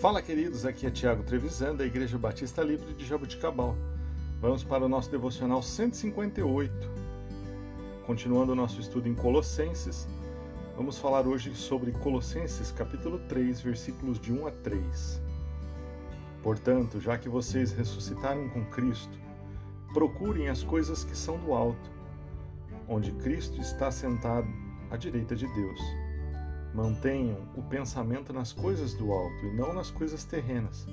Fala, queridos, aqui é Tiago Trevisan, da Igreja Batista Livre de Jabuticabal. Vamos para o nosso devocional 158. Continuando o nosso estudo em Colossenses, vamos falar hoje sobre Colossenses, capítulo 3, versículos de 1 a 3. Portanto, já que vocês ressuscitaram com Cristo, procurem as coisas que são do alto, onde Cristo está sentado à direita de Deus. Mantenham o pensamento nas coisas do alto e não nas coisas terrenas,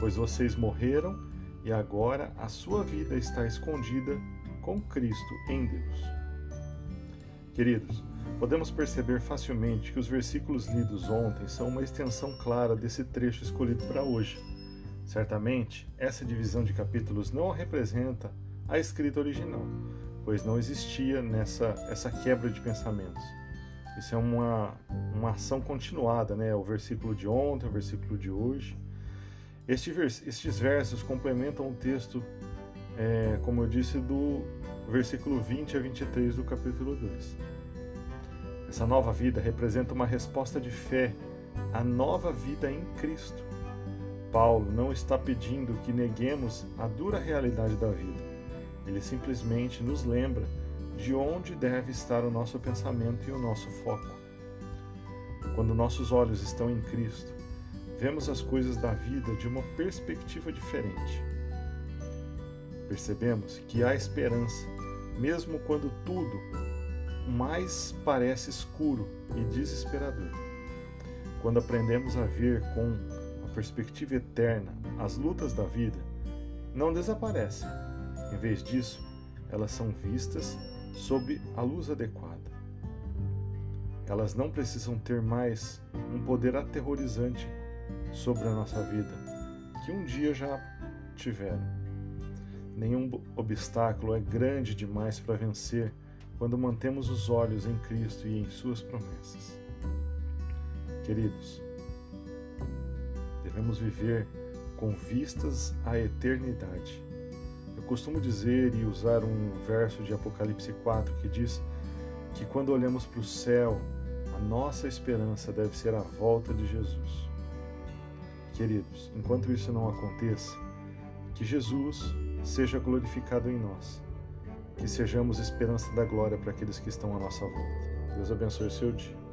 pois vocês morreram e agora a sua vida está escondida com Cristo em Deus. Queridos, podemos perceber facilmente que os versículos lidos ontem são uma extensão clara desse trecho escolhido para hoje. Certamente, essa divisão de capítulos não representa a escrita original, pois não existia nessa essa quebra de pensamentos. Isso é uma, uma ação continuada, né? O versículo de ontem, o versículo de hoje. Estes versos complementam o texto, é, como eu disse, do versículo 20 a 23 do capítulo 2. Essa nova vida representa uma resposta de fé à nova vida em Cristo. Paulo não está pedindo que neguemos a dura realidade da vida. Ele simplesmente nos lembra de onde deve estar o nosso pensamento e o nosso foco. Quando nossos olhos estão em Cristo, vemos as coisas da vida de uma perspectiva diferente. Percebemos que há esperança, mesmo quando tudo mais parece escuro e desesperador. Quando aprendemos a ver com a perspectiva eterna as lutas da vida, não desaparecem. Em vez disso, elas são vistas sob a luz adequada. Elas não precisam ter mais um poder aterrorizante sobre a nossa vida, que um dia já tiveram. Nenhum obstáculo é grande demais para vencer quando mantemos os olhos em Cristo e em Suas promessas. Queridos, devemos viver com vistas à eternidade costumo dizer e usar um verso de Apocalipse 4 que diz que quando olhamos para o céu, a nossa esperança deve ser a volta de Jesus. Queridos, enquanto isso não aconteça, que Jesus seja glorificado em nós, que sejamos esperança da glória para aqueles que estão à nossa volta. Deus abençoe seu dia.